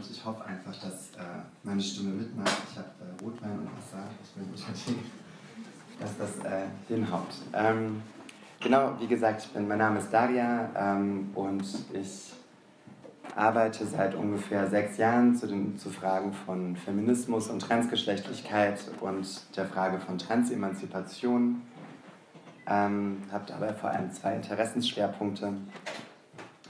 und ich hoffe einfach, dass äh, meine Stimme mitmacht. Ich habe äh, Rotwein und Wasser, ich bin guter Tee, dass das äh, hinhaut. Ähm, genau, wie gesagt, bin, mein Name ist Daria ähm, und ich arbeite seit ungefähr sechs Jahren zu, den, zu Fragen von Feminismus und Transgeschlechtlichkeit und der Frage von Transemanzipation. Ähm, habe dabei vor allem zwei Interessensschwerpunkte.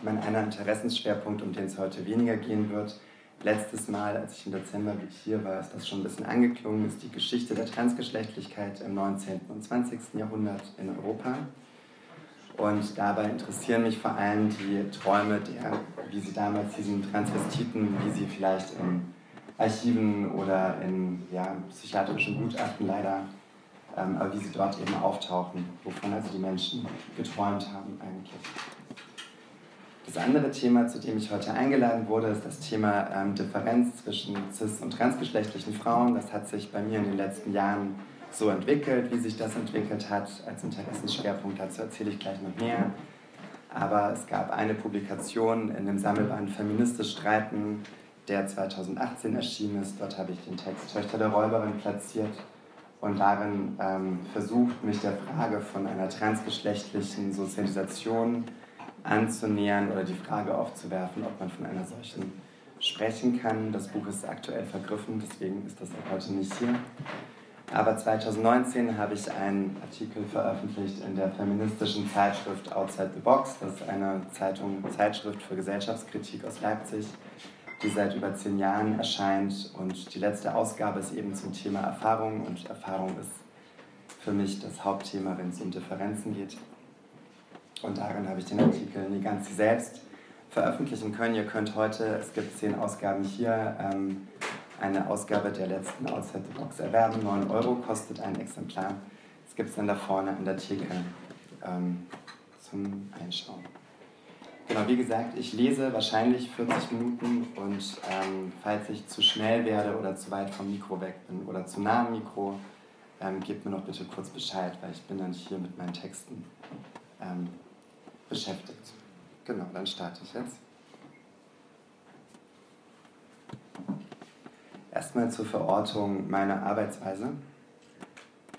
Mein einer Interessensschwerpunkt, um den es heute weniger gehen wird, letztes Mal, als ich im Dezember hier war, ist das schon ein bisschen angeklungen, ist die Geschichte der Transgeschlechtlichkeit im 19. und 20. Jahrhundert in Europa. Und dabei interessieren mich vor allem die Träume der, wie sie damals diesen Transvestiten, wie sie vielleicht in Archiven oder in ja, psychiatrischen Gutachten leider, ähm, aber wie sie dort eben auftauchen, wovon also die Menschen geträumt haben eigentlich. Das andere Thema, zu dem ich heute eingeladen wurde, ist das Thema ähm, Differenz zwischen cis- und transgeschlechtlichen Frauen. Das hat sich bei mir in den letzten Jahren so entwickelt, wie sich das entwickelt hat. Als Interessensschwerpunkt dazu erzähle ich gleich noch mehr. Aber es gab eine Publikation in dem Sammelband Feministisch Streiten, der 2018 erschienen ist. Dort habe ich den Text Töchter der Räuberin platziert und darin ähm, versucht, mich der Frage von einer transgeschlechtlichen Sozialisation anzunähern oder die Frage aufzuwerfen, ob man von einer solchen sprechen kann. Das Buch ist aktuell vergriffen, deswegen ist das auch heute nicht hier. Aber 2019 habe ich einen Artikel veröffentlicht in der feministischen Zeitschrift Outside the Box. Das ist eine Zeitung, Zeitschrift für Gesellschaftskritik aus Leipzig, die seit über zehn Jahren erscheint. Und die letzte Ausgabe ist eben zum Thema Erfahrung. Und Erfahrung ist für mich das Hauptthema, wenn es um Differenzen geht. Und darin habe ich den Artikel nie ganz selbst veröffentlichen können. Ihr könnt heute, es gibt zehn Ausgaben hier, ähm, eine Ausgabe der letzten Outside the Box erwerben. 9 Euro kostet ein Exemplar. Das gibt es dann da vorne an der Theke ähm, zum Einschauen. Genau, wie gesagt, ich lese wahrscheinlich 40 Minuten und ähm, falls ich zu schnell werde oder zu weit vom Mikro weg bin oder zu nah am Mikro, ähm, gebt mir noch bitte kurz Bescheid, weil ich bin dann hier mit meinen Texten ähm, beschäftigt. Genau, dann starte ich jetzt. Erstmal zur Verortung meiner Arbeitsweise.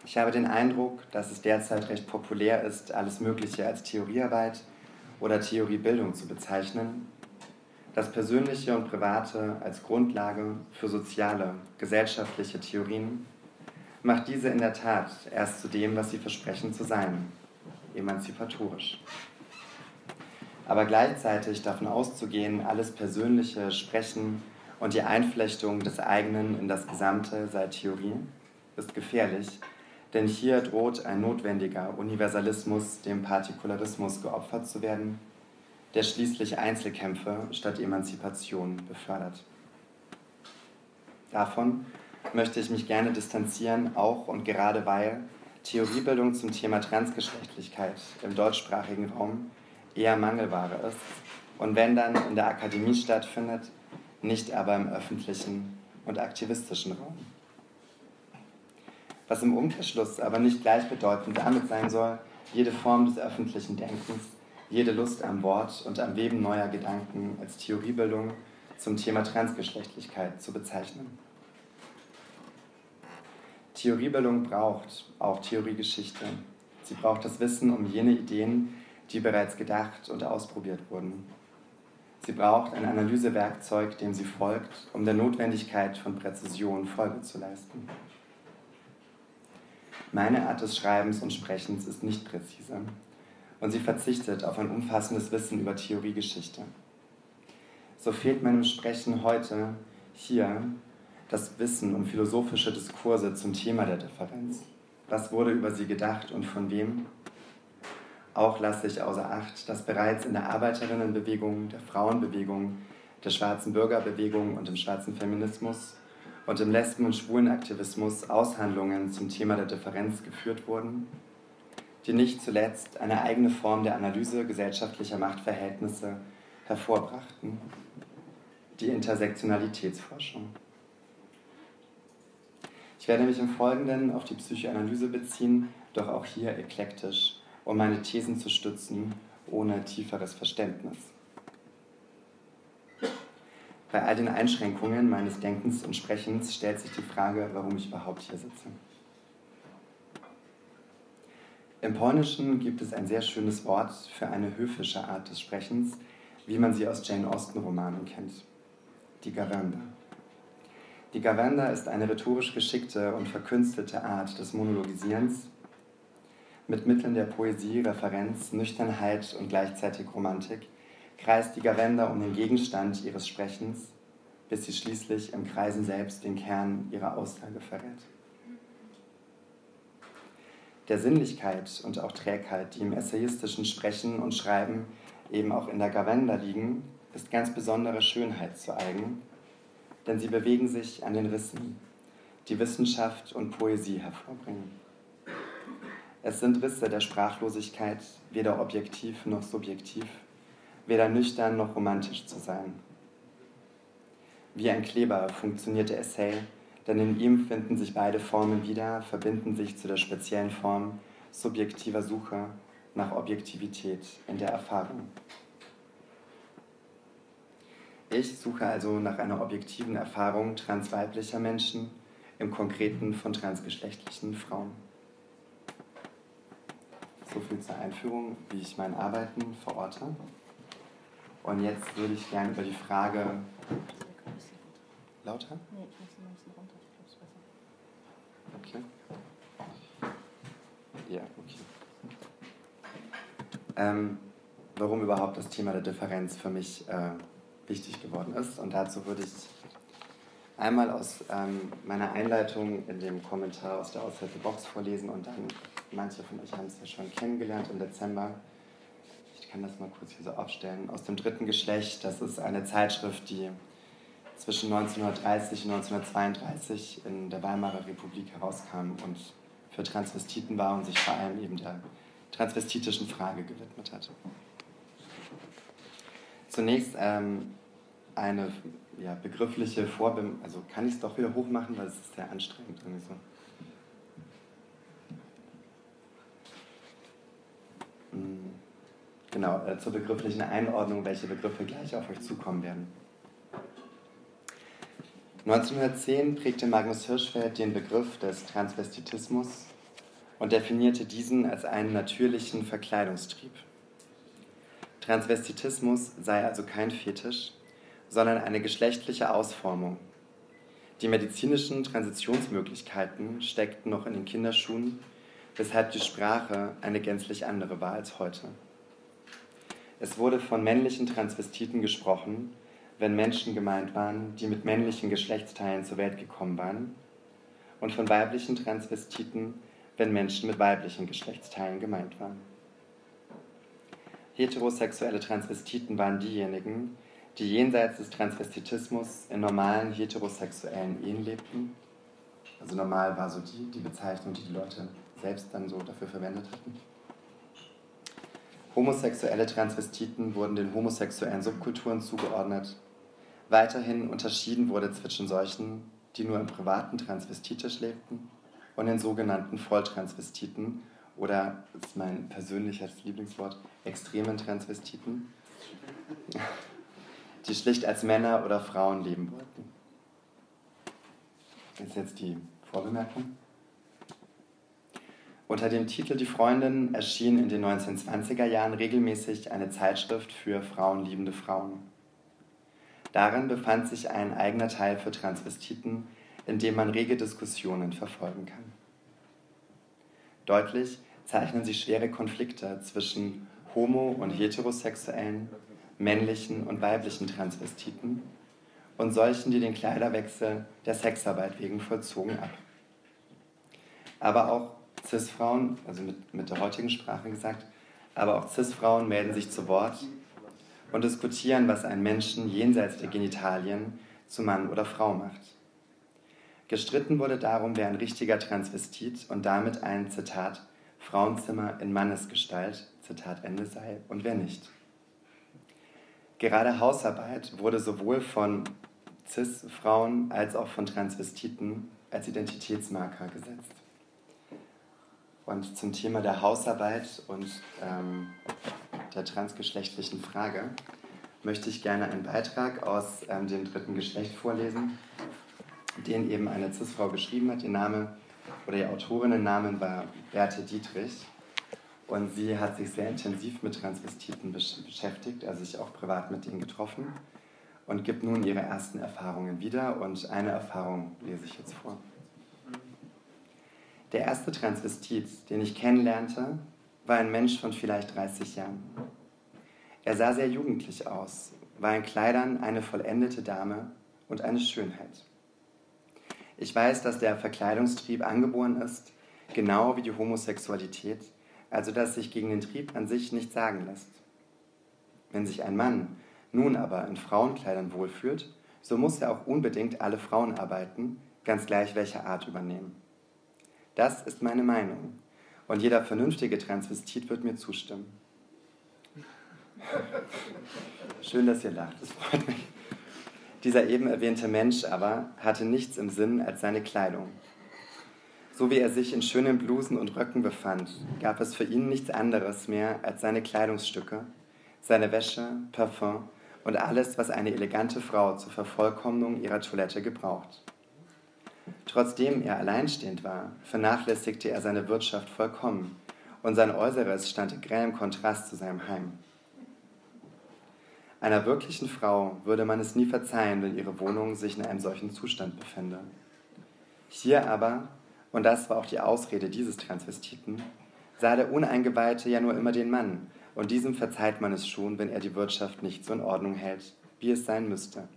Ich habe den Eindruck, dass es derzeit recht populär ist, alles Mögliche als Theoriearbeit oder Theoriebildung zu bezeichnen, das Persönliche und Private als Grundlage für soziale, gesellschaftliche Theorien macht diese in der Tat erst zu dem, was sie versprechen zu sein, emanzipatorisch aber gleichzeitig davon auszugehen, alles persönliche Sprechen und die Einflechtung des eigenen in das Gesamte sei Theorie, ist gefährlich, denn hier droht ein notwendiger Universalismus dem Partikularismus geopfert zu werden, der schließlich Einzelkämpfe statt Emanzipation befördert. Davon möchte ich mich gerne distanzieren, auch und gerade weil Theoriebildung zum Thema Transgeschlechtlichkeit im deutschsprachigen Raum eher Mangelware ist und wenn dann in der Akademie stattfindet, nicht aber im öffentlichen und aktivistischen Raum. Was im Umkehrschluss aber nicht gleichbedeutend damit sein soll, jede Form des öffentlichen Denkens, jede Lust am Wort und am Weben neuer Gedanken als Theoriebildung zum Thema Transgeschlechtlichkeit zu bezeichnen. Theoriebildung braucht auch Theoriegeschichte. Sie braucht das Wissen um jene Ideen, die bereits gedacht und ausprobiert wurden. Sie braucht ein Analysewerkzeug, dem sie folgt, um der Notwendigkeit von Präzision Folge zu leisten. Meine Art des Schreibens und Sprechens ist nicht präzise und sie verzichtet auf ein umfassendes Wissen über Theoriegeschichte. So fehlt meinem Sprechen heute hier das Wissen um philosophische Diskurse zum Thema der Differenz. Was wurde über sie gedacht und von wem? Auch lasse ich außer Acht, dass bereits in der Arbeiterinnenbewegung, der Frauenbewegung, der schwarzen Bürgerbewegung und im schwarzen Feminismus und im Lesben- und Schwulenaktivismus Aushandlungen zum Thema der Differenz geführt wurden, die nicht zuletzt eine eigene Form der Analyse gesellschaftlicher Machtverhältnisse hervorbrachten. die Intersektionalitätsforschung. Ich werde mich im Folgenden auf die Psychoanalyse beziehen, doch auch hier eklektisch, um meine Thesen zu stützen, ohne tieferes Verständnis. Bei all den Einschränkungen meines Denkens und Sprechens stellt sich die Frage, warum ich überhaupt hier sitze. Im Polnischen gibt es ein sehr schönes Wort für eine höfische Art des Sprechens, wie man sie aus Jane Austen-Romanen kennt. Die Gawenda. Die Gawenda ist eine rhetorisch geschickte und verkünstelte Art des Monologisierens mit Mitteln der Poesie, Referenz, Nüchternheit und gleichzeitig Romantik kreist die Gawenda um den Gegenstand ihres Sprechens, bis sie schließlich im Kreisen selbst den Kern ihrer Aussage verrät. Der Sinnlichkeit und auch Trägheit, die im essayistischen Sprechen und Schreiben eben auch in der Gawenda liegen, ist ganz besondere Schönheit zu eigen, denn sie bewegen sich an den Rissen, die Wissenschaft und Poesie hervorbringen. Es sind Risse der Sprachlosigkeit, weder objektiv noch subjektiv, weder nüchtern noch romantisch zu sein. Wie ein Kleber funktioniert der Essay, denn in ihm finden sich beide Formen wieder, verbinden sich zu der speziellen Form subjektiver Suche nach Objektivität in der Erfahrung. Ich suche also nach einer objektiven Erfahrung transweiblicher Menschen, im Konkreten von transgeschlechtlichen Frauen. So viel zur Einführung, wie ich mein Arbeiten verorte. Und jetzt würde ich gerne über die Frage. Lauter? Nee, ich muss ein bisschen runter. Ich glaube, es besser. Okay. Ja, okay. Ähm, warum überhaupt das Thema der Differenz für mich äh, wichtig geworden ist. Und dazu würde ich einmal aus ähm, meiner Einleitung in dem Kommentar aus der the Box vorlesen und dann, manche von euch haben es ja schon kennengelernt im Dezember, ich kann das mal kurz hier so aufstellen, aus dem dritten Geschlecht, das ist eine Zeitschrift, die zwischen 1930 und 1932 in der Weimarer Republik herauskam und für Transvestiten war und sich vor allem eben der transvestitischen Frage gewidmet hat. Zunächst ähm, eine ja, begriffliche Vorbem... Also kann ich es doch wieder hochmachen, weil es ist sehr anstrengend irgendwie so. Genau, äh, zur begrifflichen Einordnung, welche Begriffe gleich auf euch zukommen werden. 1910 prägte Magnus Hirschfeld den Begriff des Transvestitismus und definierte diesen als einen natürlichen Verkleidungstrieb. Transvestitismus sei also kein Fetisch, sondern eine geschlechtliche Ausformung. Die medizinischen Transitionsmöglichkeiten steckten noch in den Kinderschuhen, weshalb die Sprache eine gänzlich andere war als heute. Es wurde von männlichen Transvestiten gesprochen, wenn Menschen gemeint waren, die mit männlichen Geschlechtsteilen zur Welt gekommen waren, und von weiblichen Transvestiten, wenn Menschen mit weiblichen Geschlechtsteilen gemeint waren. Heterosexuelle Transvestiten waren diejenigen, die jenseits des Transvestitismus in normalen heterosexuellen Ehen lebten. Also normal war so die, die Bezeichnung, die die Leute selbst dann so dafür verwendet hatten. Homosexuelle Transvestiten wurden den homosexuellen Subkulturen zugeordnet. Weiterhin unterschieden wurde zwischen solchen, die nur im privaten transvestitisch lebten, und den sogenannten Volltransvestiten oder, das ist mein persönliches Lieblingswort, extremen Transvestiten die schlicht als Männer oder Frauen leben wollten. Das ist jetzt die Vorbemerkung. Unter dem Titel Die Freundin erschien in den 1920er Jahren regelmäßig eine Zeitschrift für frauenliebende Frauen. Darin befand sich ein eigener Teil für Transvestiten, in dem man rege Diskussionen verfolgen kann. Deutlich zeichnen sich schwere Konflikte zwischen homo- und heterosexuellen, männlichen und weiblichen Transvestiten und solchen, die den Kleiderwechsel der Sexarbeit wegen vollzogen, ab. Aber auch CIS-Frauen, also mit, mit der heutigen Sprache gesagt, aber auch CIS-Frauen melden sich zu Wort und diskutieren, was einen Menschen jenseits der Genitalien zu Mann oder Frau macht. Gestritten wurde darum, wer ein richtiger Transvestit und damit ein, Zitat, Frauenzimmer in Mannesgestalt, Zitat Ende sei, und wer nicht. Gerade Hausarbeit wurde sowohl von CIS-Frauen als auch von Transvestiten als Identitätsmarker gesetzt. Und zum Thema der Hausarbeit und ähm, der transgeschlechtlichen Frage möchte ich gerne einen Beitrag aus ähm, dem dritten Geschlecht vorlesen, den eben eine CIS-Frau geschrieben hat. Ihr Name oder ihr Autorinnennamen war Berthe Dietrich. Und sie hat sich sehr intensiv mit Transvestiten beschäftigt, also sich auch privat mit ihnen getroffen und gibt nun ihre ersten Erfahrungen wieder. Und eine Erfahrung lese ich jetzt vor. Der erste Transvestit, den ich kennenlernte, war ein Mensch von vielleicht 30 Jahren. Er sah sehr jugendlich aus, war in Kleidern eine vollendete Dame und eine Schönheit. Ich weiß, dass der Verkleidungstrieb angeboren ist, genau wie die Homosexualität, also dass sich gegen den Trieb an sich nicht sagen lässt. Wenn sich ein Mann nun aber in Frauenkleidern wohlfühlt, so muss er auch unbedingt alle Frauenarbeiten, ganz gleich welcher Art, übernehmen. Das ist meine Meinung und jeder vernünftige Transvestit wird mir zustimmen. Schön, dass ihr lacht, das freut mich. Dieser eben erwähnte Mensch aber hatte nichts im Sinn als seine Kleidung. So wie er sich in schönen Blusen und Röcken befand, gab es für ihn nichts anderes mehr als seine Kleidungsstücke, seine Wäsche, Parfum und alles, was eine elegante Frau zur Vervollkommnung ihrer Toilette gebraucht. Trotzdem er alleinstehend war, vernachlässigte er seine Wirtschaft vollkommen und sein Äußeres stand in grellem Kontrast zu seinem Heim. Einer wirklichen Frau würde man es nie verzeihen, wenn ihre Wohnung sich in einem solchen Zustand befände. Hier aber, und das war auch die Ausrede dieses Transvestiten, sah der Uneingeweihte ja nur immer den Mann, und diesem verzeiht man es schon, wenn er die Wirtschaft nicht so in Ordnung hält, wie es sein müsste.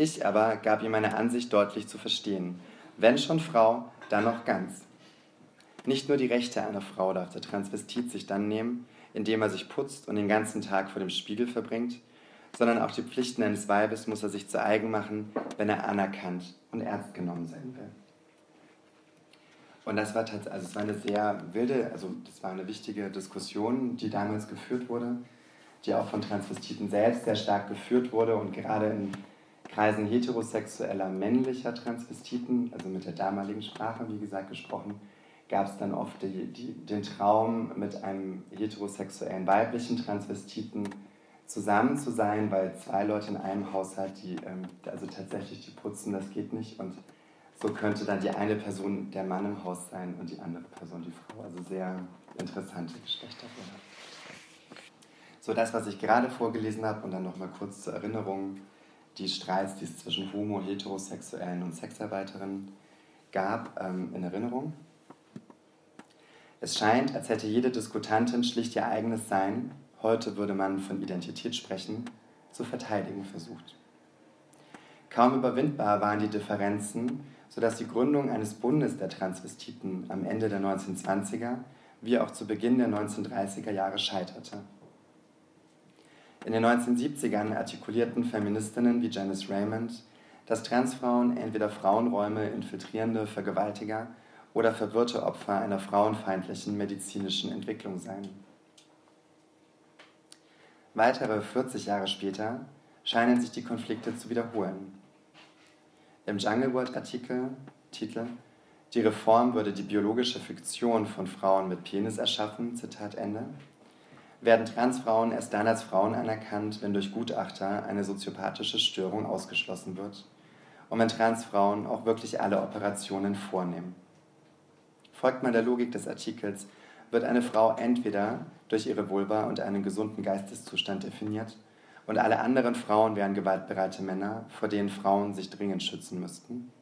Ich aber gab ihm meine Ansicht deutlich zu verstehen. Wenn schon Frau, dann noch ganz. Nicht nur die Rechte einer Frau darf der Transvestit sich dann nehmen, indem er sich putzt und den ganzen Tag vor dem Spiegel verbringt, sondern auch die Pflichten eines Weibes muss er sich zu eigen machen, wenn er anerkannt und ernst genommen sein will. Und das war tatsächlich, also es war eine sehr wilde, also das war eine wichtige Diskussion, die damals geführt wurde, die auch von Transvestiten selbst sehr stark geführt wurde und gerade in Kreisen heterosexueller männlicher Transvestiten, also mit der damaligen Sprache, wie gesagt, gesprochen, gab es dann oft die, die, den Traum, mit einem heterosexuellen weiblichen Transvestiten zusammen zu sein, weil zwei Leute in einem Haushalt, die ähm, also tatsächlich die putzen, das geht nicht. Und so könnte dann die eine Person der Mann im Haus sein und die andere Person die Frau. Also sehr interessante Geschlechterbilder. So das, was ich gerade vorgelesen habe und dann nochmal kurz zur Erinnerung, die Streits, die es zwischen homo-, heterosexuellen und Sexarbeiterinnen gab, ähm, in Erinnerung. Es scheint, als hätte jede Diskutantin schlicht ihr eigenes Sein, heute würde man von Identität sprechen, zu verteidigen versucht. Kaum überwindbar waren die Differenzen, sodass die Gründung eines Bundes der Transvestiten am Ende der 1920er wie auch zu Beginn der 1930er Jahre scheiterte. In den 1970ern artikulierten Feministinnen wie Janice Raymond, dass Transfrauen entweder Frauenräume infiltrierende Vergewaltiger oder verwirrte Opfer einer frauenfeindlichen medizinischen Entwicklung sein. Weitere 40 Jahre später scheinen sich die Konflikte zu wiederholen. Im Jungle World Artikel Titel Die Reform würde die biologische Fiktion von Frauen mit Penis erschaffen, Zitat Ende, werden Transfrauen erst dann als Frauen anerkannt, wenn durch Gutachter eine soziopathische Störung ausgeschlossen wird und wenn Transfrauen auch wirklich alle Operationen vornehmen. Folgt man der Logik des Artikels, wird eine Frau entweder durch ihre Vulva und einen gesunden Geisteszustand definiert und alle anderen Frauen wären gewaltbereite Männer, vor denen Frauen sich dringend schützen müssten,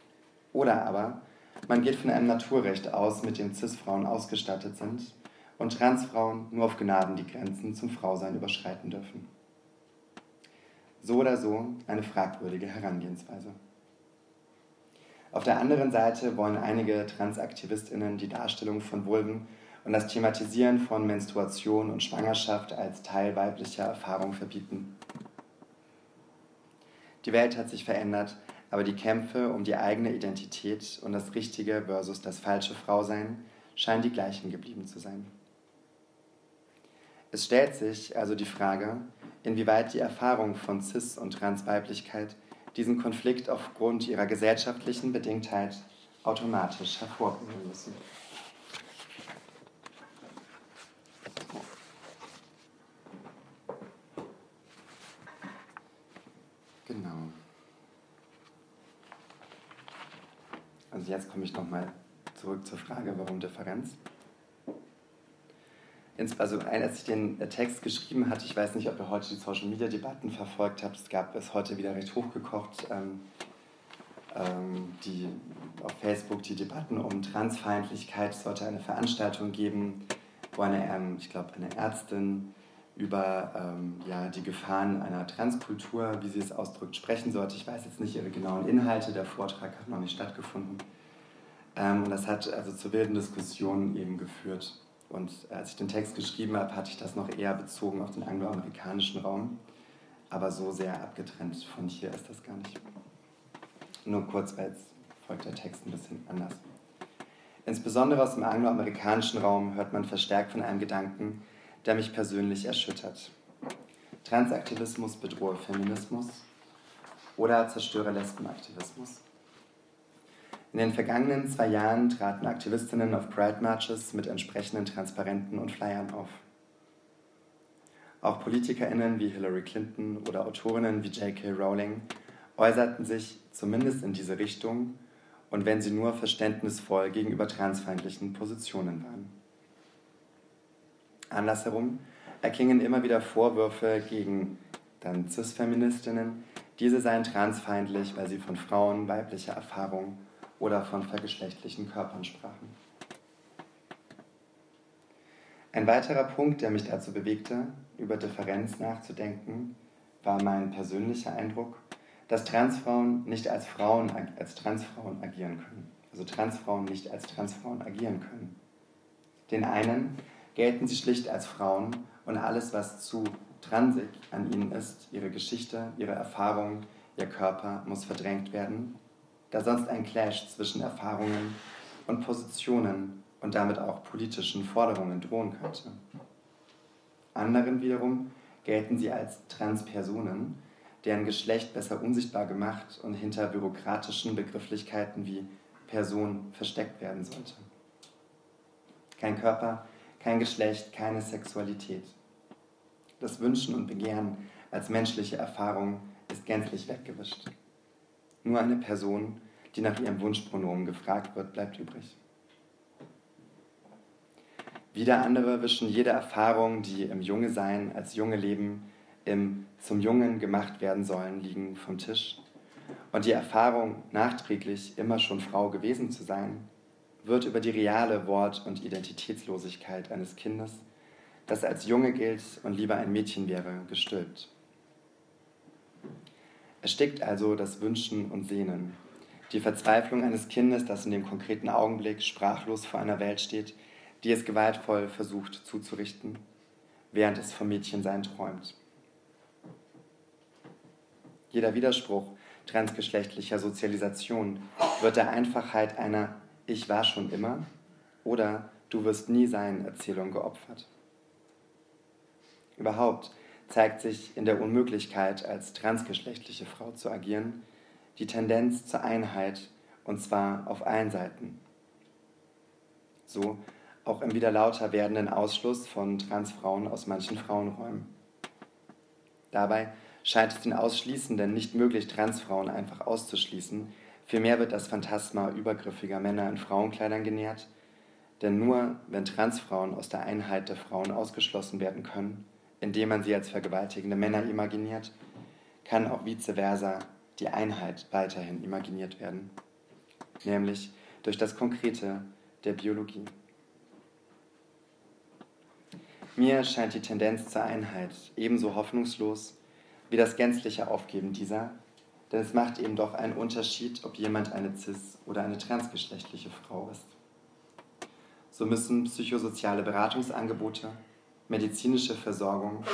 oder aber man geht von einem Naturrecht aus, mit dem CIS-Frauen ausgestattet sind und Transfrauen nur auf Gnaden die Grenzen zum Frausein überschreiten dürfen. So oder so eine fragwürdige Herangehensweise. Auf der anderen Seite wollen einige Transaktivistinnen die Darstellung von Vulven und das Thematisieren von Menstruation und Schwangerschaft als Teil weiblicher Erfahrung verbieten. Die Welt hat sich verändert, aber die Kämpfe um die eigene Identität und das richtige versus das falsche Frausein scheinen die gleichen geblieben zu sein. Es stellt sich also die Frage, inwieweit die Erfahrung von Cis- und Transweiblichkeit diesen Konflikt aufgrund ihrer gesellschaftlichen Bedingtheit automatisch hervorbringen müssen. Genau. Also jetzt komme ich nochmal zurück zur Frage, warum Differenz. Also als ich den Text geschrieben hatte, ich weiß nicht, ob ihr heute die Social-Media-Debatten verfolgt habt, es gab es heute wieder recht hochgekocht, ähm, ähm, die, auf Facebook die Debatten um Transfeindlichkeit. Es sollte eine Veranstaltung geben, wo eine, ähm, ich glaube, eine Ärztin über ähm, ja, die Gefahren einer Transkultur, wie sie es ausdrückt, sprechen sollte. Ich weiß jetzt nicht ihre genauen Inhalte, der Vortrag hat noch nicht stattgefunden. Ähm, und das hat also zu wilden Diskussionen eben geführt. Und als ich den Text geschrieben habe, hatte ich das noch eher bezogen auf den angloamerikanischen Raum. Aber so sehr abgetrennt von hier ist das gar nicht. Nur kurz, weil jetzt folgt der Text ein bisschen anders. Insbesondere aus dem angloamerikanischen Raum hört man verstärkt von einem Gedanken, der mich persönlich erschüttert. Transaktivismus bedrohe Feminismus oder zerstöre Lesbenaktivismus. In den vergangenen zwei Jahren traten Aktivistinnen auf Pride Marches mit entsprechenden Transparenten und Flyern auf. Auch PolitikerInnen wie Hillary Clinton oder Autorinnen wie J.K. Rowling äußerten sich zumindest in diese Richtung und wenn sie nur verständnisvoll gegenüber transfeindlichen Positionen waren. Andersherum erklingen immer wieder Vorwürfe gegen dann Cis-Feministinnen, diese seien transfeindlich, weil sie von Frauen weiblicher Erfahrung oder von vergeschlechtlichen Körpern sprachen. Ein weiterer Punkt, der mich dazu bewegte, über Differenz nachzudenken, war mein persönlicher Eindruck, dass Transfrauen nicht als Frauen als Transfrauen agieren können. Also Transfrauen nicht als Transfrauen agieren können. Den einen gelten sie schlicht als Frauen und alles, was zu transig an ihnen ist, ihre Geschichte, ihre Erfahrung, ihr Körper, muss verdrängt werden da sonst ein Clash zwischen Erfahrungen und Positionen und damit auch politischen Forderungen drohen könnte. Anderen wiederum gelten sie als Transpersonen, deren Geschlecht besser unsichtbar gemacht und hinter bürokratischen Begrifflichkeiten wie Person versteckt werden sollte. Kein Körper, kein Geschlecht, keine Sexualität. Das Wünschen und Begehren als menschliche Erfahrung ist gänzlich weggewischt. Nur eine Person, die nach ihrem Wunschpronomen gefragt wird, bleibt übrig. Wieder andere wischen jede Erfahrung, die im Junge sein, als junge Leben, im zum Jungen gemacht werden sollen, liegen vom Tisch. Und die Erfahrung, nachträglich immer schon Frau gewesen zu sein, wird über die reale Wort- und Identitätslosigkeit eines Kindes, das als Junge gilt und lieber ein Mädchen wäre, gestülpt. Erstickt also das Wünschen und Sehnen. Die Verzweiflung eines Kindes, das in dem konkreten Augenblick sprachlos vor einer Welt steht, die es gewaltvoll versucht zuzurichten, während es vom Mädchensein träumt. Jeder Widerspruch transgeschlechtlicher Sozialisation wird der Einfachheit einer Ich war schon immer oder Du wirst nie sein Erzählung geopfert. Überhaupt zeigt sich in der Unmöglichkeit, als transgeschlechtliche Frau zu agieren, die Tendenz zur Einheit, und zwar auf allen Seiten. So auch im wieder lauter werdenden Ausschluss von Transfrauen aus manchen Frauenräumen. Dabei scheint es den Ausschließenden nicht möglich, Transfrauen einfach auszuschließen. Vielmehr wird das Phantasma übergriffiger Männer in Frauenkleidern genährt, denn nur wenn Transfrauen aus der Einheit der Frauen ausgeschlossen werden können, indem man sie als vergewaltigende Männer imaginiert, kann auch vice versa die Einheit weiterhin imaginiert werden, nämlich durch das Konkrete der Biologie. Mir scheint die Tendenz zur Einheit ebenso hoffnungslos wie das gänzliche Aufgeben dieser, denn es macht eben doch einen Unterschied, ob jemand eine cis- oder eine transgeschlechtliche Frau ist. So müssen psychosoziale Beratungsangebote medizinische Versorgung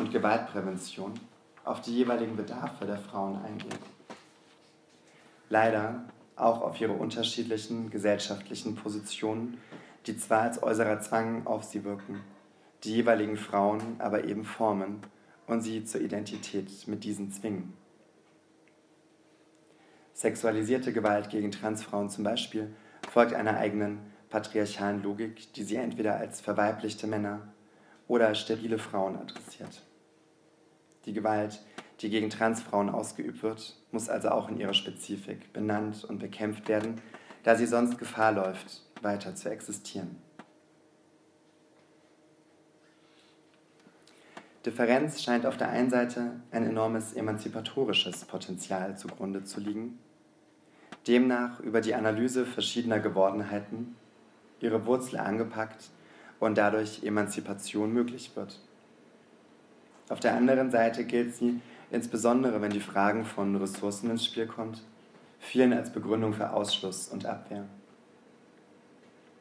und Gewaltprävention auf die jeweiligen Bedarfe der Frauen eingehen. Leider auch auf ihre unterschiedlichen gesellschaftlichen Positionen, die zwar als äußerer Zwang auf sie wirken, die jeweiligen Frauen aber eben formen und sie zur Identität mit diesen zwingen. Sexualisierte Gewalt gegen Transfrauen zum Beispiel folgt einer eigenen patriarchalen Logik, die sie entweder als verweiblichte Männer oder sterile Frauen adressiert. Die Gewalt, die gegen Transfrauen ausgeübt wird, muss also auch in ihrer Spezifik benannt und bekämpft werden, da sie sonst Gefahr läuft, weiter zu existieren. Differenz scheint auf der einen Seite ein enormes emanzipatorisches Potenzial zugrunde zu liegen, demnach über die Analyse verschiedener Gewordenheiten ihre Wurzel angepackt und dadurch Emanzipation möglich wird. Auf der anderen Seite gilt sie, insbesondere wenn die Fragen von Ressourcen ins Spiel kommt, vielen als Begründung für Ausschluss und Abwehr.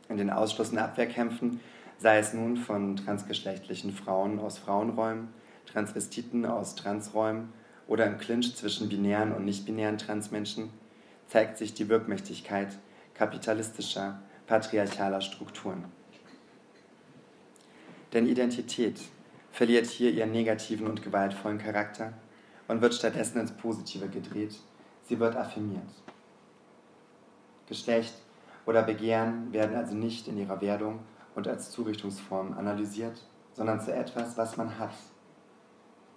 In den Ausschluss- und Abwehrkämpfen, sei es nun von transgeschlechtlichen Frauen aus Frauenräumen, Transvestiten aus Transräumen oder im Clinch zwischen binären und nicht-binären Transmenschen, zeigt sich die Wirkmächtigkeit kapitalistischer, patriarchaler Strukturen. Denn Identität verliert hier ihren negativen und gewaltvollen Charakter und wird stattdessen ins Positive gedreht. Sie wird affirmiert. Geschlecht oder Begehren werden also nicht in ihrer Werdung und als Zurichtungsform analysiert, sondern zu etwas, was man hat.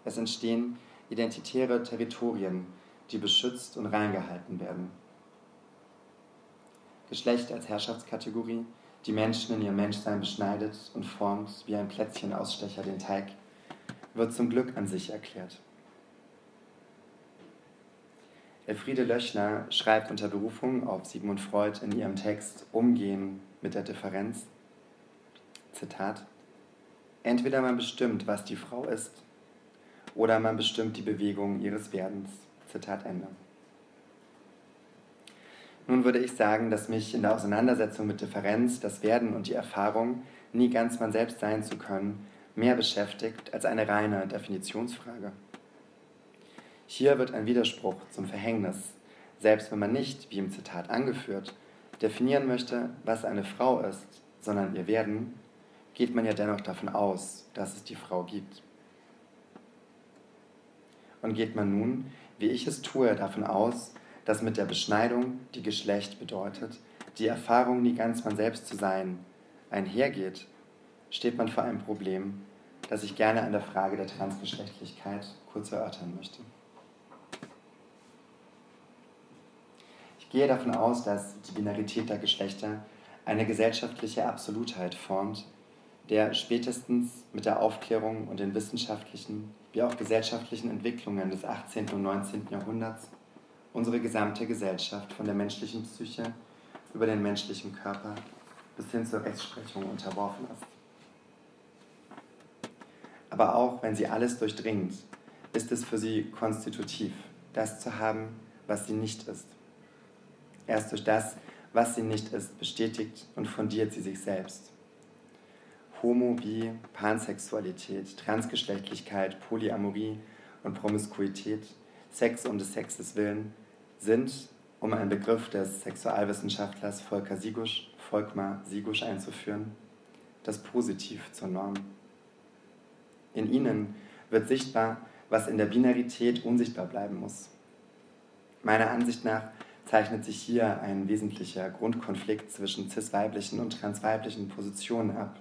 Es entstehen identitäre Territorien, die beschützt und reingehalten werden. Geschlecht als Herrschaftskategorie, die Menschen in ihrem Menschsein beschneidet und formt wie ein Plätzchenausstecher den Teig, wird zum Glück an sich erklärt. Elfriede Löchner schreibt unter Berufung auf Sigmund Freud in ihrem Text Umgehen mit der Differenz, Zitat, Entweder man bestimmt, was die Frau ist, oder man bestimmt die Bewegung ihres Werdens. Zitat Ende. Nun würde ich sagen, dass mich in der Auseinandersetzung mit Differenz, das Werden und die Erfahrung, nie ganz man selbst sein zu können, mehr beschäftigt als eine reine Definitionsfrage. Hier wird ein Widerspruch zum Verhängnis, selbst wenn man nicht, wie im Zitat angeführt, definieren möchte, was eine Frau ist, sondern ihr Werden, geht man ja dennoch davon aus, dass es die Frau gibt. Und geht man nun, wie ich es tue, davon aus, dass mit der Beschneidung, die Geschlecht bedeutet, die Erfahrung, nie ganz man selbst zu sein, einhergeht, steht man vor einem Problem, das ich gerne an der Frage der Transgeschlechtlichkeit kurz erörtern möchte. Ich gehe davon aus, dass die Binarität der Geschlechter eine gesellschaftliche Absolutheit formt, der spätestens mit der Aufklärung und den wissenschaftlichen wie auch gesellschaftlichen Entwicklungen des 18. und 19. Jahrhunderts unsere gesamte Gesellschaft von der menschlichen Psyche über den menschlichen Körper bis hin zur Rechtsprechung unterworfen ist. Aber auch wenn sie alles durchdringt, ist es für sie konstitutiv, das zu haben, was sie nicht ist. Erst durch das, was sie nicht ist, bestätigt und fundiert sie sich selbst. Homo, Bi, Pansexualität, Transgeschlechtlichkeit, Polyamorie und Promiskuität, Sex um des Sexes willen, sind, um einen Begriff des Sexualwissenschaftlers Volker Sigusch, Volkmar Sigusch einzuführen, das Positiv zur Norm. In ihnen wird sichtbar, was in der Binarität unsichtbar bleiben muss. Meiner Ansicht nach zeichnet sich hier ein wesentlicher Grundkonflikt zwischen cis-weiblichen und transweiblichen Positionen ab.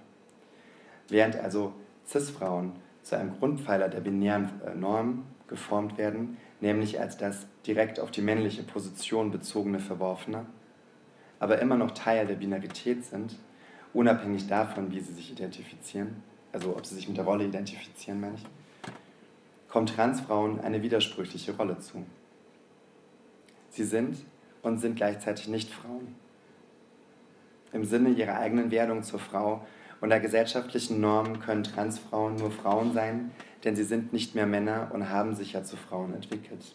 Während also cis-Frauen zu einem Grundpfeiler der binären äh, Norm geformt werden, nämlich als das direkt auf die männliche Position bezogene Verworfene, aber immer noch Teil der Binarität sind, unabhängig davon, wie sie sich identifizieren, also ob sie sich mit der Rolle identifizieren, meine ich, kommt Transfrauen eine widersprüchliche Rolle zu. Sie sind und sind gleichzeitig nicht Frauen. Im Sinne ihrer eigenen Werdung zur Frau und der gesellschaftlichen Norm können Transfrauen nur Frauen sein, denn sie sind nicht mehr Männer und haben sich ja zu Frauen entwickelt.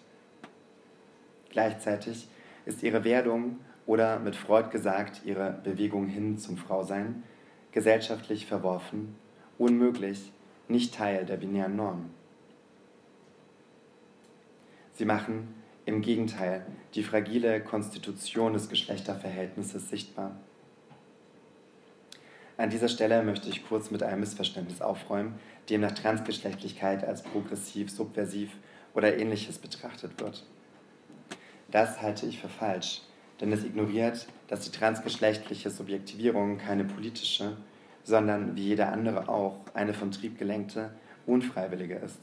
Gleichzeitig ist ihre Werdung oder mit Freud gesagt ihre Bewegung hin zum Frausein gesellschaftlich verworfen, unmöglich, nicht Teil der binären Norm. Sie machen im Gegenteil die fragile Konstitution des Geschlechterverhältnisses sichtbar. An dieser Stelle möchte ich kurz mit einem Missverständnis aufräumen, demnach Transgeschlechtlichkeit als progressiv, subversiv oder ähnliches betrachtet wird. Das halte ich für falsch, denn es ignoriert, dass die transgeschlechtliche Subjektivierung keine politische, sondern wie jede andere auch eine vom Trieb gelenkte, unfreiwillige ist.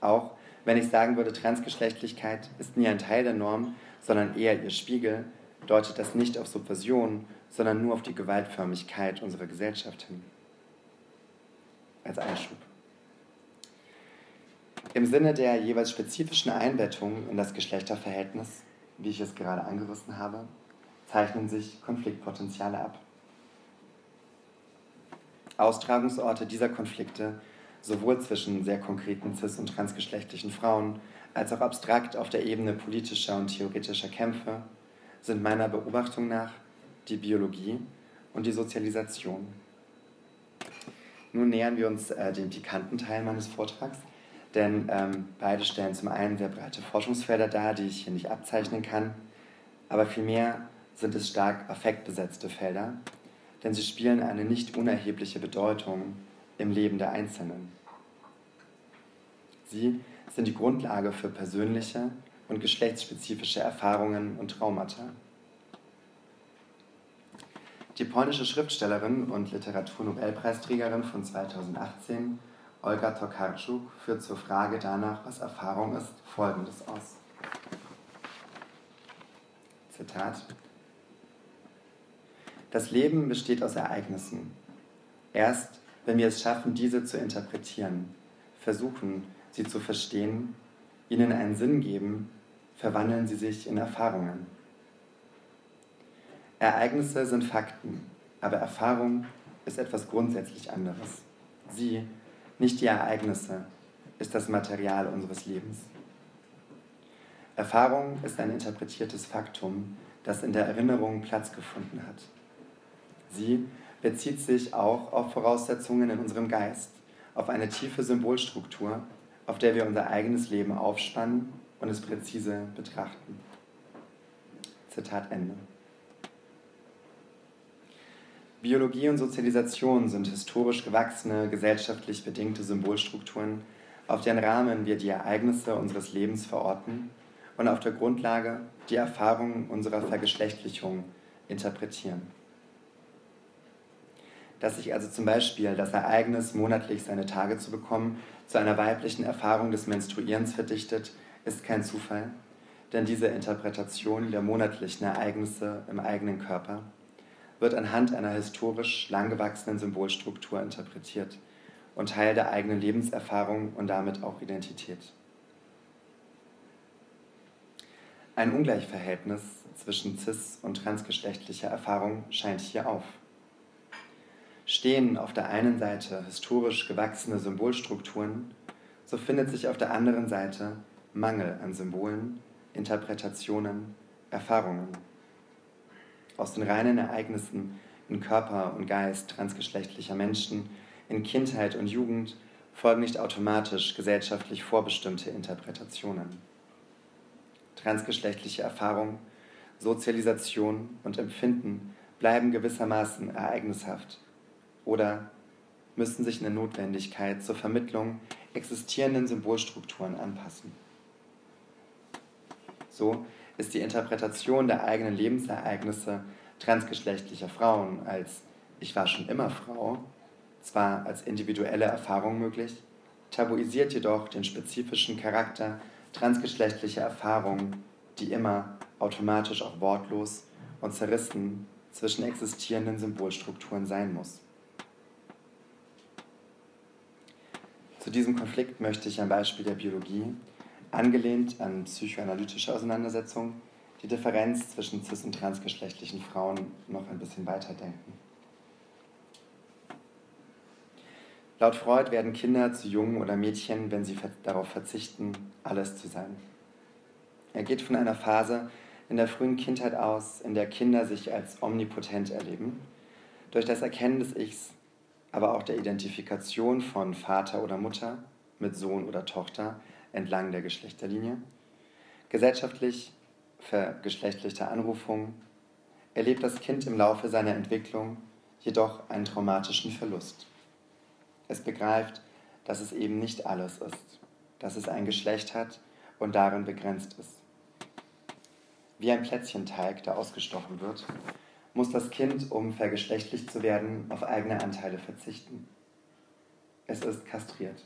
Auch wenn ich sagen würde, Transgeschlechtlichkeit ist nie ein Teil der Norm, sondern eher ihr Spiegel, deutet das nicht auf Subversion, sondern nur auf die Gewaltförmigkeit unserer Gesellschaft hin. Als Einschub. Im Sinne der jeweils spezifischen Einbettung in das Geschlechterverhältnis, wie ich es gerade angerissen habe, zeichnen sich Konfliktpotenziale ab. Austragungsorte dieser Konflikte, sowohl zwischen sehr konkreten cis- und transgeschlechtlichen Frauen, als auch abstrakt auf der Ebene politischer und theoretischer Kämpfe, sind meiner Beobachtung nach die Biologie und die Sozialisation. Nun nähern wir uns äh, dem pikanten Teil meines Vortrags, denn ähm, beide stellen zum einen sehr breite Forschungsfelder dar, die ich hier nicht abzeichnen kann, aber vielmehr sind es stark affektbesetzte Felder, denn sie spielen eine nicht unerhebliche Bedeutung im Leben der Einzelnen. Sie sind die Grundlage für persönliche und geschlechtsspezifische Erfahrungen und Traumata. Die polnische Schriftstellerin und Literaturnobelpreisträgerin von 2018, Olga Tokarczuk, führt zur Frage danach, was Erfahrung ist, Folgendes aus. Zitat. Das Leben besteht aus Ereignissen. Erst wenn wir es schaffen, diese zu interpretieren, versuchen, sie zu verstehen, ihnen einen Sinn geben, verwandeln sie sich in Erfahrungen. Ereignisse sind Fakten, aber Erfahrung ist etwas grundsätzlich anderes. Sie, nicht die Ereignisse, ist das Material unseres Lebens. Erfahrung ist ein interpretiertes Faktum, das in der Erinnerung Platz gefunden hat. Sie bezieht sich auch auf Voraussetzungen in unserem Geist, auf eine tiefe Symbolstruktur, auf der wir unser eigenes Leben aufspannen und es präzise betrachten. Zitat Ende. Biologie und Sozialisation sind historisch gewachsene, gesellschaftlich bedingte Symbolstrukturen, auf deren Rahmen wir die Ereignisse unseres Lebens verorten und auf der Grundlage die Erfahrungen unserer Vergeschlechtlichung interpretieren. Dass sich also zum Beispiel das Ereignis, monatlich seine Tage zu bekommen, zu einer weiblichen Erfahrung des Menstruierens verdichtet, ist kein Zufall, denn diese Interpretation der monatlichen Ereignisse im eigenen Körper wird anhand einer historisch langgewachsenen Symbolstruktur interpretiert und Teil der eigenen Lebenserfahrung und damit auch Identität. Ein Ungleichverhältnis zwischen cis- und transgeschlechtlicher Erfahrung scheint hier auf. Stehen auf der einen Seite historisch gewachsene Symbolstrukturen, so findet sich auf der anderen Seite Mangel an Symbolen, Interpretationen, Erfahrungen aus den reinen Ereignissen in Körper und Geist transgeschlechtlicher Menschen in Kindheit und Jugend folgen nicht automatisch gesellschaftlich vorbestimmte Interpretationen. Transgeschlechtliche Erfahrung, Sozialisation und Empfinden bleiben gewissermaßen ereignishaft oder müssen sich in der Notwendigkeit zur Vermittlung existierenden Symbolstrukturen anpassen. So ist die Interpretation der eigenen Lebensereignisse transgeschlechtlicher Frauen als ich war schon immer Frau zwar als individuelle Erfahrung möglich, tabuisiert jedoch den spezifischen Charakter transgeschlechtlicher Erfahrungen, die immer automatisch auch wortlos und zerrissen zwischen existierenden Symbolstrukturen sein muss. Zu diesem Konflikt möchte ich am Beispiel der Biologie angelehnt an psychoanalytische Auseinandersetzungen, die Differenz zwischen cis- und transgeschlechtlichen Frauen noch ein bisschen weiterdenken. Laut Freud werden Kinder zu Jungen oder Mädchen, wenn sie darauf verzichten, alles zu sein. Er geht von einer Phase in der frühen Kindheit aus, in der Kinder sich als omnipotent erleben, durch das Erkennen des Ichs, aber auch der Identifikation von Vater oder Mutter mit Sohn oder Tochter entlang der Geschlechterlinie, gesellschaftlich vergeschlechtlichte Anrufung, erlebt das Kind im Laufe seiner Entwicklung jedoch einen traumatischen Verlust. Es begreift, dass es eben nicht alles ist, dass es ein Geschlecht hat und darin begrenzt ist. Wie ein Plätzchenteig, der ausgestochen wird, muss das Kind, um vergeschlechtlicht zu werden, auf eigene Anteile verzichten. Es ist kastriert.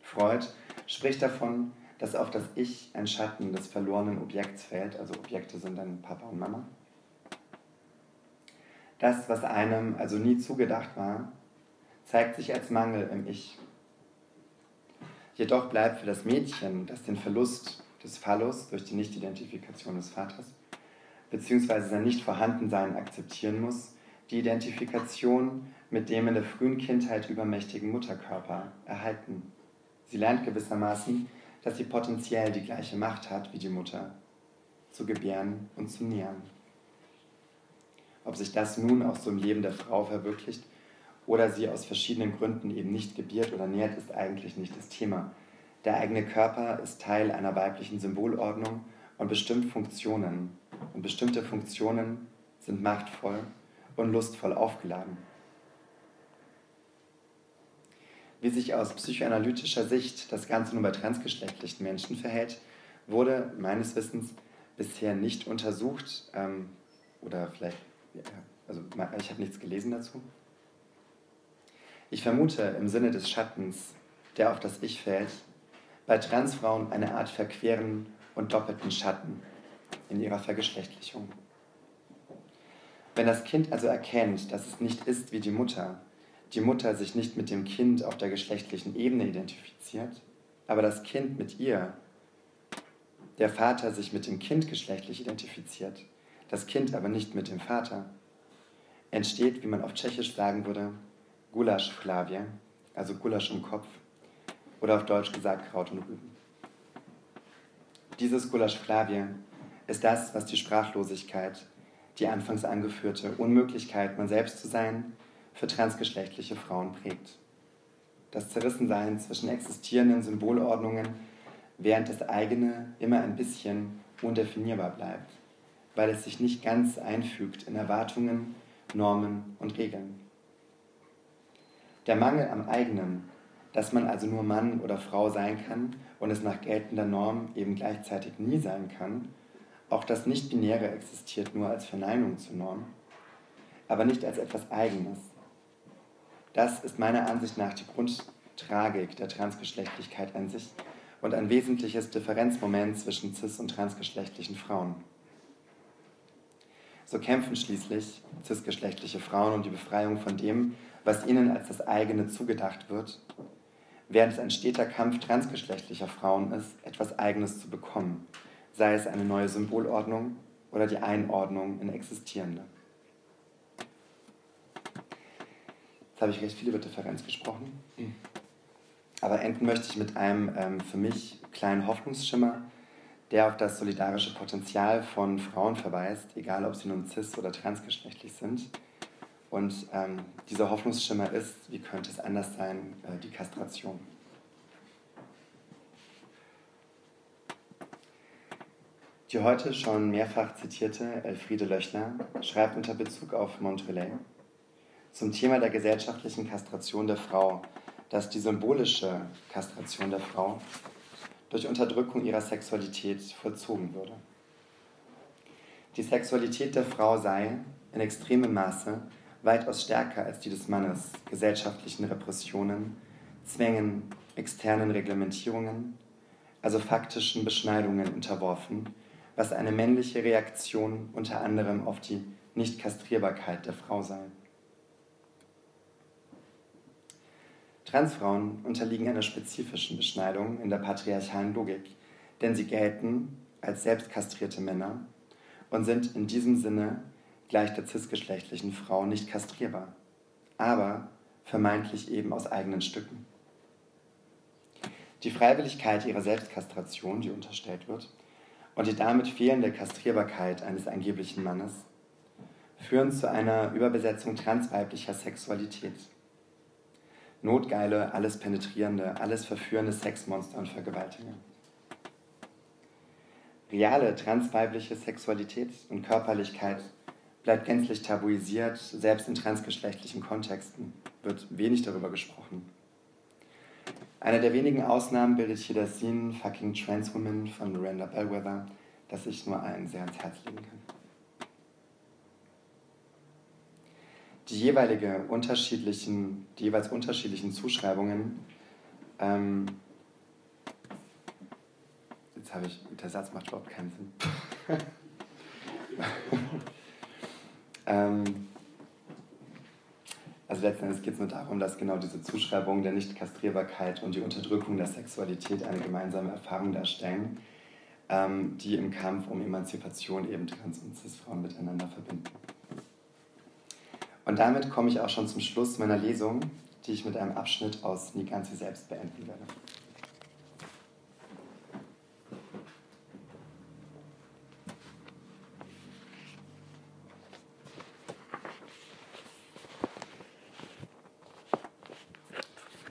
Freud spricht davon, dass auf das Ich ein Schatten des verlorenen Objekts fällt, also Objekte sind dann Papa und Mama. Das, was einem also nie zugedacht war, zeigt sich als Mangel im Ich. Jedoch bleibt für das Mädchen, das den Verlust des Phallus durch die Nichtidentifikation des Vaters bzw. sein Nichtvorhandensein akzeptieren muss, die Identifikation mit dem in der frühen Kindheit übermächtigen Mutterkörper erhalten. Sie lernt gewissermaßen, dass sie potenziell die gleiche Macht hat wie die Mutter, zu gebären und zu nähern. Ob sich das nun auch so im Leben der Frau verwirklicht oder sie aus verschiedenen Gründen eben nicht gebiert oder nährt, ist eigentlich nicht das Thema. Der eigene Körper ist Teil einer weiblichen Symbolordnung und bestimmt Funktionen. Und bestimmte Funktionen sind machtvoll und lustvoll aufgeladen. Wie sich aus psychoanalytischer Sicht das Ganze nur bei transgeschlechtlichen Menschen verhält, wurde meines Wissens bisher nicht untersucht. Ähm, oder vielleicht, also ich habe nichts gelesen dazu. Ich vermute im Sinne des Schattens, der auf das Ich fällt, bei Transfrauen eine Art verqueren und doppelten Schatten in ihrer Vergeschlechtlichung. Wenn das Kind also erkennt, dass es nicht ist wie die Mutter, die Mutter sich nicht mit dem Kind auf der geschlechtlichen Ebene identifiziert, aber das Kind mit ihr, der Vater sich mit dem Kind geschlechtlich identifiziert, das Kind aber nicht mit dem Vater, entsteht, wie man auf Tschechisch sagen würde, Gulasch Flavie, also Gulasch im Kopf, oder auf Deutsch gesagt Kraut und Rüben. Dieses Gulasch Flavie ist das, was die Sprachlosigkeit, die anfangs angeführte Unmöglichkeit, man selbst zu sein, für transgeschlechtliche Frauen prägt. Das Zerrissensein zwischen existierenden Symbolordnungen, während das eigene immer ein bisschen undefinierbar bleibt, weil es sich nicht ganz einfügt in Erwartungen, Normen und Regeln. Der Mangel am eigenen, dass man also nur Mann oder Frau sein kann und es nach geltender Norm eben gleichzeitig nie sein kann, auch das Nicht-Binäre existiert nur als Verneinung zur Norm, aber nicht als etwas Eigenes, das ist meiner Ansicht nach die Grundtragik der Transgeschlechtlichkeit an sich und ein wesentliches Differenzmoment zwischen cis- und transgeschlechtlichen Frauen. So kämpfen schließlich cisgeschlechtliche Frauen um die Befreiung von dem, was ihnen als das eigene zugedacht wird, während es ein steter Kampf transgeschlechtlicher Frauen ist, etwas Eigenes zu bekommen, sei es eine neue Symbolordnung oder die Einordnung in existierende. Jetzt habe ich recht viel über Differenz gesprochen. Aber enden möchte ich mit einem ähm, für mich kleinen Hoffnungsschimmer, der auf das solidarische Potenzial von Frauen verweist, egal ob sie nun cis- oder transgeschlechtlich sind. Und ähm, dieser Hoffnungsschimmer ist, wie könnte es anders sein, äh, die Kastration. Die heute schon mehrfach zitierte Elfriede Löchner schreibt unter Bezug auf Montrelais, zum Thema der gesellschaftlichen Kastration der Frau, dass die symbolische Kastration der Frau durch Unterdrückung ihrer Sexualität vollzogen würde. Die Sexualität der Frau sei in extremem Maße weitaus stärker als die des Mannes gesellschaftlichen Repressionen, Zwängen, externen Reglementierungen, also faktischen Beschneidungen unterworfen, was eine männliche Reaktion unter anderem auf die Nichtkastrierbarkeit der Frau sei. Transfrauen unterliegen einer spezifischen Beschneidung in der patriarchalen Logik, denn sie gelten als selbstkastrierte Männer und sind in diesem Sinne gleich der cisgeschlechtlichen Frau nicht kastrierbar, aber vermeintlich eben aus eigenen Stücken. Die Freiwilligkeit ihrer Selbstkastration, die unterstellt wird, und die damit fehlende Kastrierbarkeit eines angeblichen Mannes führen zu einer Überbesetzung transweiblicher Sexualität notgeile, alles penetrierende, alles verführende Sexmonster und Vergewaltiger. Reale transweibliche Sexualität und Körperlichkeit bleibt gänzlich tabuisiert, selbst in transgeschlechtlichen Kontexten wird wenig darüber gesprochen. Eine der wenigen Ausnahmen bildet hier das Scene Fucking Trans Woman von Miranda Bellwether, das ich nur allen sehr ans Herz legen kann. Die, jeweilige unterschiedlichen, die jeweils unterschiedlichen Zuschreibungen, ähm, jetzt habe ich, der Satz macht überhaupt keinen Sinn. ähm, also letzten Endes geht es nur darum, dass genau diese Zuschreibung der Nichtkastrierbarkeit und die Unterdrückung der Sexualität eine gemeinsame Erfahrung darstellen, ähm, die im Kampf um Emanzipation eben Trans- und Cis-Frauen miteinander verbinden. Und damit komme ich auch schon zum Schluss meiner Lesung, die ich mit einem Abschnitt aus Niganzi selbst beenden werde.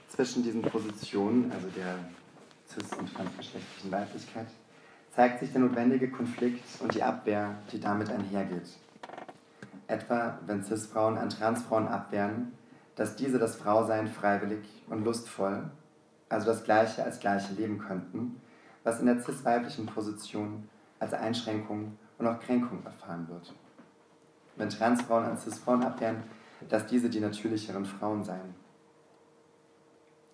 zwischen diesen Positionen, also der cis- und transgeschlechtlichen Weiblichkeit, zeigt sich der notwendige Konflikt und die Abwehr, die damit einhergeht. Etwa, wenn cis-Frauen an Transfrauen abwehren, dass diese das Frausein freiwillig und lustvoll, also das Gleiche als Gleiche leben könnten, was in der cis-weiblichen Position als Einschränkung und auch Kränkung erfahren wird. Wenn Transfrauen an cis-Frauen abwehren, dass diese die natürlicheren Frauen seien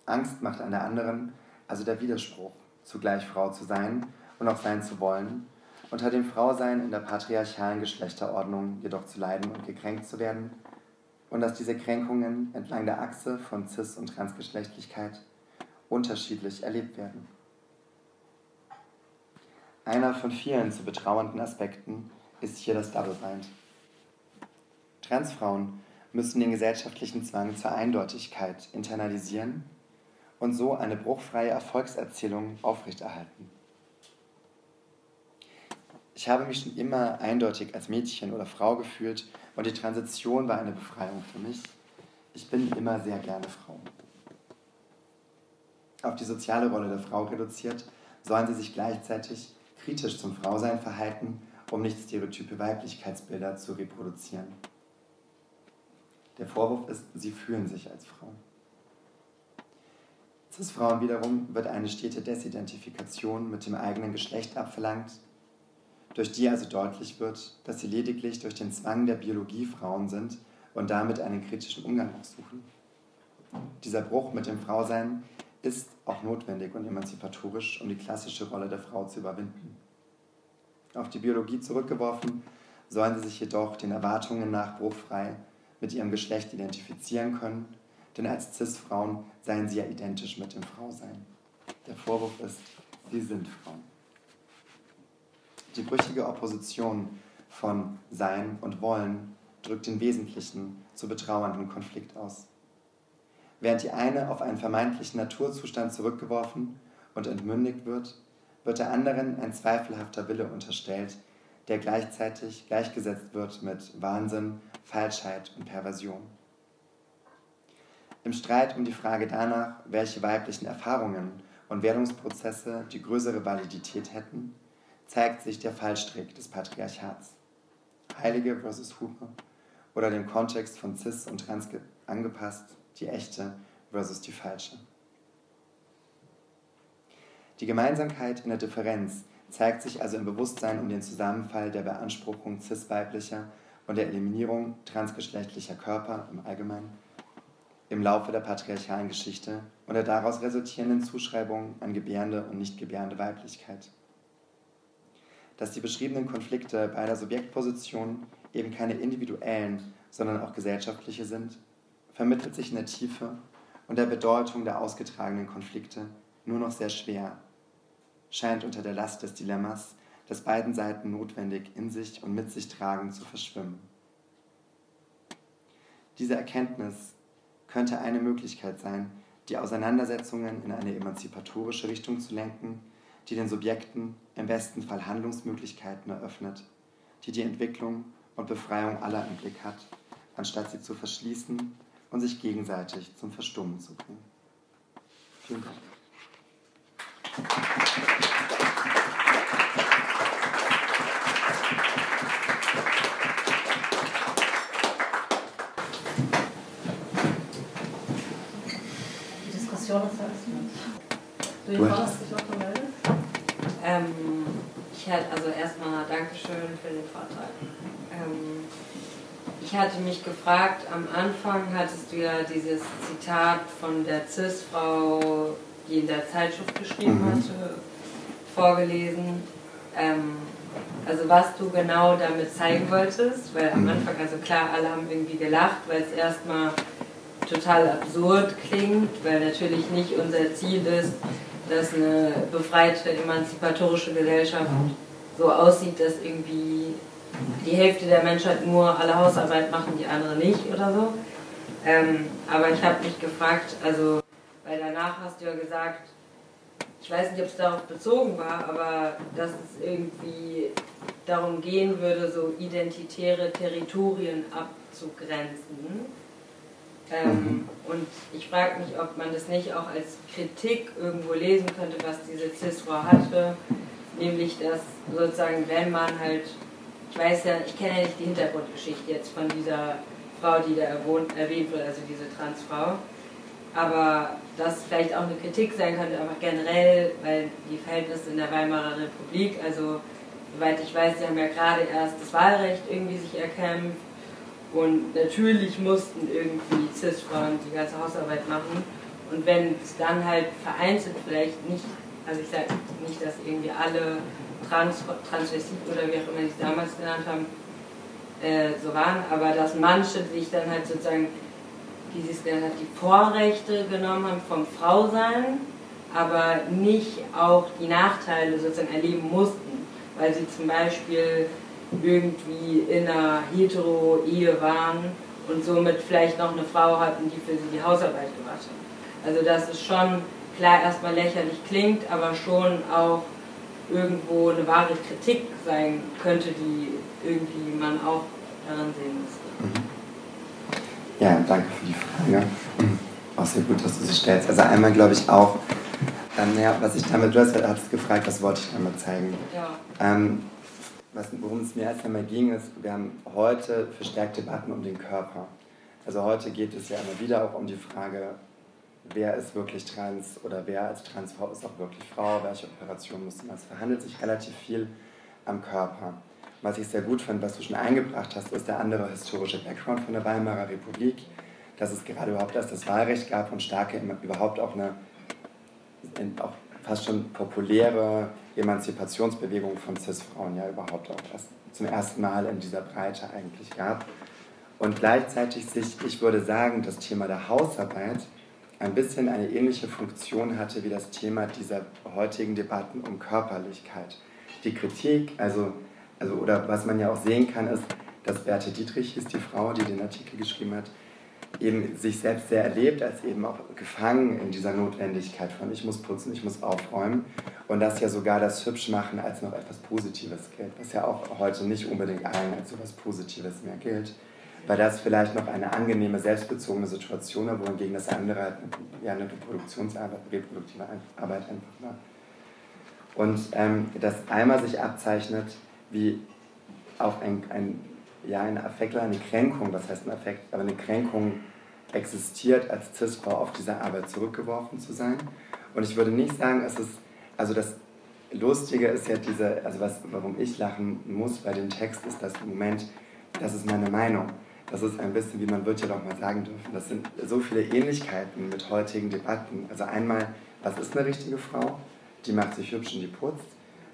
Angst macht an der anderen, also der Widerspruch, zugleich Frau zu sein und auch sein zu wollen, unter dem Frausein in der patriarchalen Geschlechterordnung jedoch zu leiden und gekränkt zu werden, und dass diese Kränkungen entlang der Achse von Cis- und Transgeschlechtlichkeit unterschiedlich erlebt werden. Einer von vielen zu betrauernden Aspekten ist hier das Double Bind. Transfrauen müssen den gesellschaftlichen Zwang zur Eindeutigkeit internalisieren und so eine bruchfreie Erfolgserzählung aufrechterhalten. Ich habe mich schon immer eindeutig als Mädchen oder Frau gefühlt und die Transition war eine Befreiung für mich. Ich bin immer sehr gerne Frau. Auf die soziale Rolle der Frau reduziert, sollen sie sich gleichzeitig kritisch zum Frausein verhalten, um nicht stereotype Weiblichkeitsbilder zu reproduzieren. Der Vorwurf ist, sie fühlen sich als Frau. Cis-Frauen wiederum wird eine stete Desidentifikation mit dem eigenen Geschlecht abverlangt, durch die also deutlich wird, dass sie lediglich durch den Zwang der Biologie Frauen sind und damit einen kritischen Umgang aussuchen. Dieser Bruch mit dem Frausein ist auch notwendig und emanzipatorisch, um die klassische Rolle der Frau zu überwinden. Auf die Biologie zurückgeworfen, sollen sie sich jedoch den Erwartungen nach bruchfrei mit ihrem Geschlecht identifizieren können denn als Cis-Frauen seien sie ja identisch mit dem Frausein. Der Vorwurf ist, sie sind Frauen. Die brüchige Opposition von Sein und Wollen drückt den wesentlichen, zu betrauernden Konflikt aus. Während die eine auf einen vermeintlichen Naturzustand zurückgeworfen und entmündigt wird, wird der anderen ein zweifelhafter Wille unterstellt, der gleichzeitig gleichgesetzt wird mit Wahnsinn, Falschheit und Perversion. Im Streit um die Frage danach, welche weiblichen Erfahrungen und Werdungsprozesse die größere Validität hätten, zeigt sich der Fallstrick des Patriarchats. Heilige versus Hure oder dem Kontext von Cis und Trans angepasst, die echte versus die falsche. Die Gemeinsamkeit in der Differenz zeigt sich also im Bewusstsein um den Zusammenfall der Beanspruchung cis-weiblicher und der Eliminierung transgeschlechtlicher Körper im Allgemeinen im Laufe der patriarchalen Geschichte und der daraus resultierenden Zuschreibung an gebärende und nicht gebärende Weiblichkeit. Dass die beschriebenen Konflikte beider Subjektpositionen eben keine individuellen, sondern auch gesellschaftliche sind, vermittelt sich in der Tiefe und der Bedeutung der ausgetragenen Konflikte nur noch sehr schwer, scheint unter der Last des Dilemmas, das beiden Seiten notwendig in sich und mit sich tragen, zu verschwimmen. Diese Erkenntnis könnte eine Möglichkeit sein, die Auseinandersetzungen in eine emanzipatorische Richtung zu lenken, die den Subjekten im besten Fall Handlungsmöglichkeiten eröffnet, die die Entwicklung und Befreiung aller im Blick hat, anstatt sie zu verschließen und sich gegenseitig zum Verstummen zu bringen. Vielen Dank. Die Diskussion ist eröffnet. Du, du hast dich auch gemeldet? Ähm, ich hatte, also erstmal Dankeschön für den Vortrag. Ähm, ich hatte mich gefragt, am Anfang hattest du ja dieses Zitat von der CIS-Frau, die in der Zeitschrift geschrieben mhm. hatte, vorgelesen. Ähm, also was du genau damit zeigen wolltest, weil am mhm. Anfang, also klar, alle haben irgendwie gelacht, weil es erstmal total absurd klingt, weil natürlich nicht unser Ziel ist, dass eine befreite, emanzipatorische Gesellschaft so aussieht, dass irgendwie die Hälfte der Menschheit nur alle Hausarbeit machen, die andere nicht oder so. Ähm, aber ich habe mich gefragt, also, weil danach hast du ja gesagt, ich weiß nicht, ob es darauf bezogen war, aber dass es irgendwie darum gehen würde, so identitäre Territorien abzugrenzen. Ähm, mhm. Und ich frage mich, ob man das nicht auch als Kritik irgendwo lesen könnte, was diese CIS-Frau hatte, nämlich dass sozusagen, wenn man halt, ich weiß ja, ich kenne ja nicht die Hintergrundgeschichte jetzt von dieser Frau, die da erwähnt wird, also diese Transfrau, aber das vielleicht auch eine Kritik sein könnte, aber generell, weil die Verhältnisse in der Weimarer Republik, also soweit ich weiß, sie haben ja gerade erst das Wahlrecht irgendwie sich erkämpft und natürlich mussten irgendwie CIS-Frauen die ganze Hausarbeit machen. Und wenn es dann halt vereinzelt vielleicht nicht, also ich sage nicht, dass irgendwie alle Trans Transvestiten oder wie auch immer sie es damals genannt haben, äh, so waren, aber dass manche sich dann halt sozusagen wie sie es genannt hat, die Vorrechte genommen haben vom Frausein, aber nicht auch die Nachteile sozusagen erleben mussten, weil sie zum Beispiel irgendwie in einer Hetero-Ehe waren und somit vielleicht noch eine Frau hatten, die für sie die Hausarbeit gemacht hat. Also dass es schon klar erstmal lächerlich klingt, aber schon auch irgendwo eine wahre Kritik sein könnte, die irgendwie man auch daran sehen müsste. Mhm. Ja, danke für die Frage. Auch sehr gut, dass du sie stellst. Also einmal glaube ich auch, ähm, ja, was ich damit, du hast, hast gefragt, was wollte ich damit zeigen. Ja. Ähm, worum es mir erst einmal ging, ist, wir haben heute verstärkt Debatten um den Körper. Also heute geht es ja immer wieder auch um die Frage, wer ist wirklich trans oder wer als Transfrau ist auch wirklich Frau, welche Operation muss man. Es verhandelt sich relativ viel am Körper was ich sehr gut fand, was du schon eingebracht hast, ist der andere historische Background von der Weimarer Republik, dass es gerade überhaupt erst das Wahlrecht gab und starke, überhaupt auch eine auch fast schon populäre Emanzipationsbewegung von CIS-Frauen ja überhaupt auch erst zum ersten Mal in dieser Breite eigentlich gab. Und gleichzeitig sich, ich würde sagen, das Thema der Hausarbeit ein bisschen eine ähnliche Funktion hatte wie das Thema dieser heutigen Debatten um Körperlichkeit. Die Kritik, also also oder was man ja auch sehen kann, ist, dass Berthe Dietrich hieß die Frau, die den Artikel geschrieben hat, eben sich selbst sehr erlebt, als eben auch gefangen in dieser Notwendigkeit von ich muss putzen, ich muss aufräumen. Und das ja sogar das Hübschmachen als noch etwas Positives gilt, was ja auch heute nicht unbedingt allen als so etwas Positives mehr gilt, weil das vielleicht noch eine angenehme, selbstbezogene Situation war, wohingegen das andere halt ja, eine Reproduktionsarbeit, reproduktive Arbeit einfach war. Und ähm, dass einmal sich abzeichnet, wie auch ein, ein, ja, ein Affekt oder eine Kränkung, was heißt ein Affekt, aber eine Kränkung existiert, als Cis-Frau auf diese Arbeit zurückgeworfen zu sein. Und ich würde nicht sagen, es ist, also das Lustige ist ja diese, also was, warum ich lachen muss bei dem Text, ist das Moment, das ist meine Meinung. Das ist ein bisschen, wie man wird ja doch mal sagen dürfen, das sind so viele Ähnlichkeiten mit heutigen Debatten. Also einmal, was ist eine richtige Frau? Die macht sich hübsch und die putzt.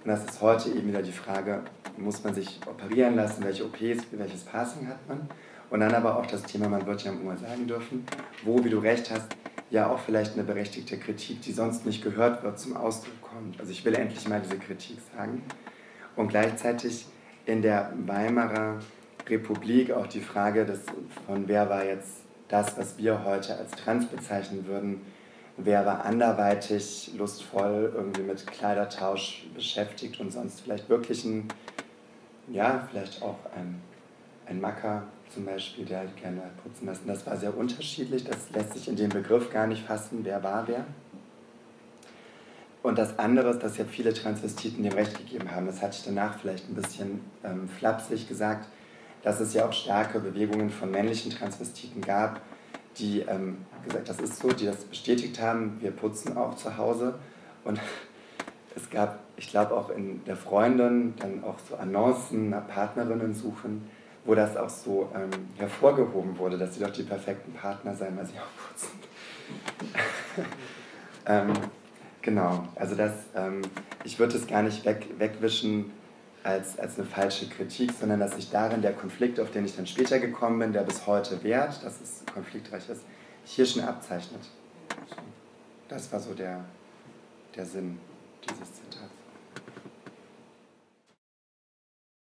Und das ist heute eben wieder die Frage, muss man sich operieren lassen, welche OPs, welches Passing hat man? Und dann aber auch das Thema, man wird ja immer sagen dürfen, wo, wie du recht hast, ja auch vielleicht eine berechtigte Kritik, die sonst nicht gehört wird, zum Ausdruck kommt. Also ich will endlich mal diese Kritik sagen. Und gleichzeitig in der Weimarer Republik auch die Frage des, von wer war jetzt das, was wir heute als trans bezeichnen würden, wer war anderweitig lustvoll irgendwie mit Kleidertausch beschäftigt und sonst vielleicht wirklich ein, ja, vielleicht auch ein, ein Macker zum Beispiel, der halt gerne putzen lassen. Das war sehr unterschiedlich, das lässt sich in dem Begriff gar nicht fassen, wer war wer. Und das andere ist, dass ja viele Transvestiten dem Recht gegeben haben, das hatte ich danach vielleicht ein bisschen ähm, flapsig gesagt, dass es ja auch starke Bewegungen von männlichen Transvestiten gab, die ähm, gesagt, das ist so, die das bestätigt haben, wir putzen auch zu Hause Und es gab, ich glaube auch in der Freundin, dann auch so Annoncen nach Partnerinnen suchen, wo das auch so ähm, hervorgehoben wurde, dass sie doch die perfekten Partner seien, weil sie auch putzen. ähm, genau, also das, ähm, ich würde es gar nicht weg, wegwischen als, als eine falsche Kritik, sondern dass sich darin der Konflikt, auf den ich dann später gekommen bin, der bis heute währt, dass es konfliktreich ist, hier schon abzeichnet. Das war so der, der Sinn dieses.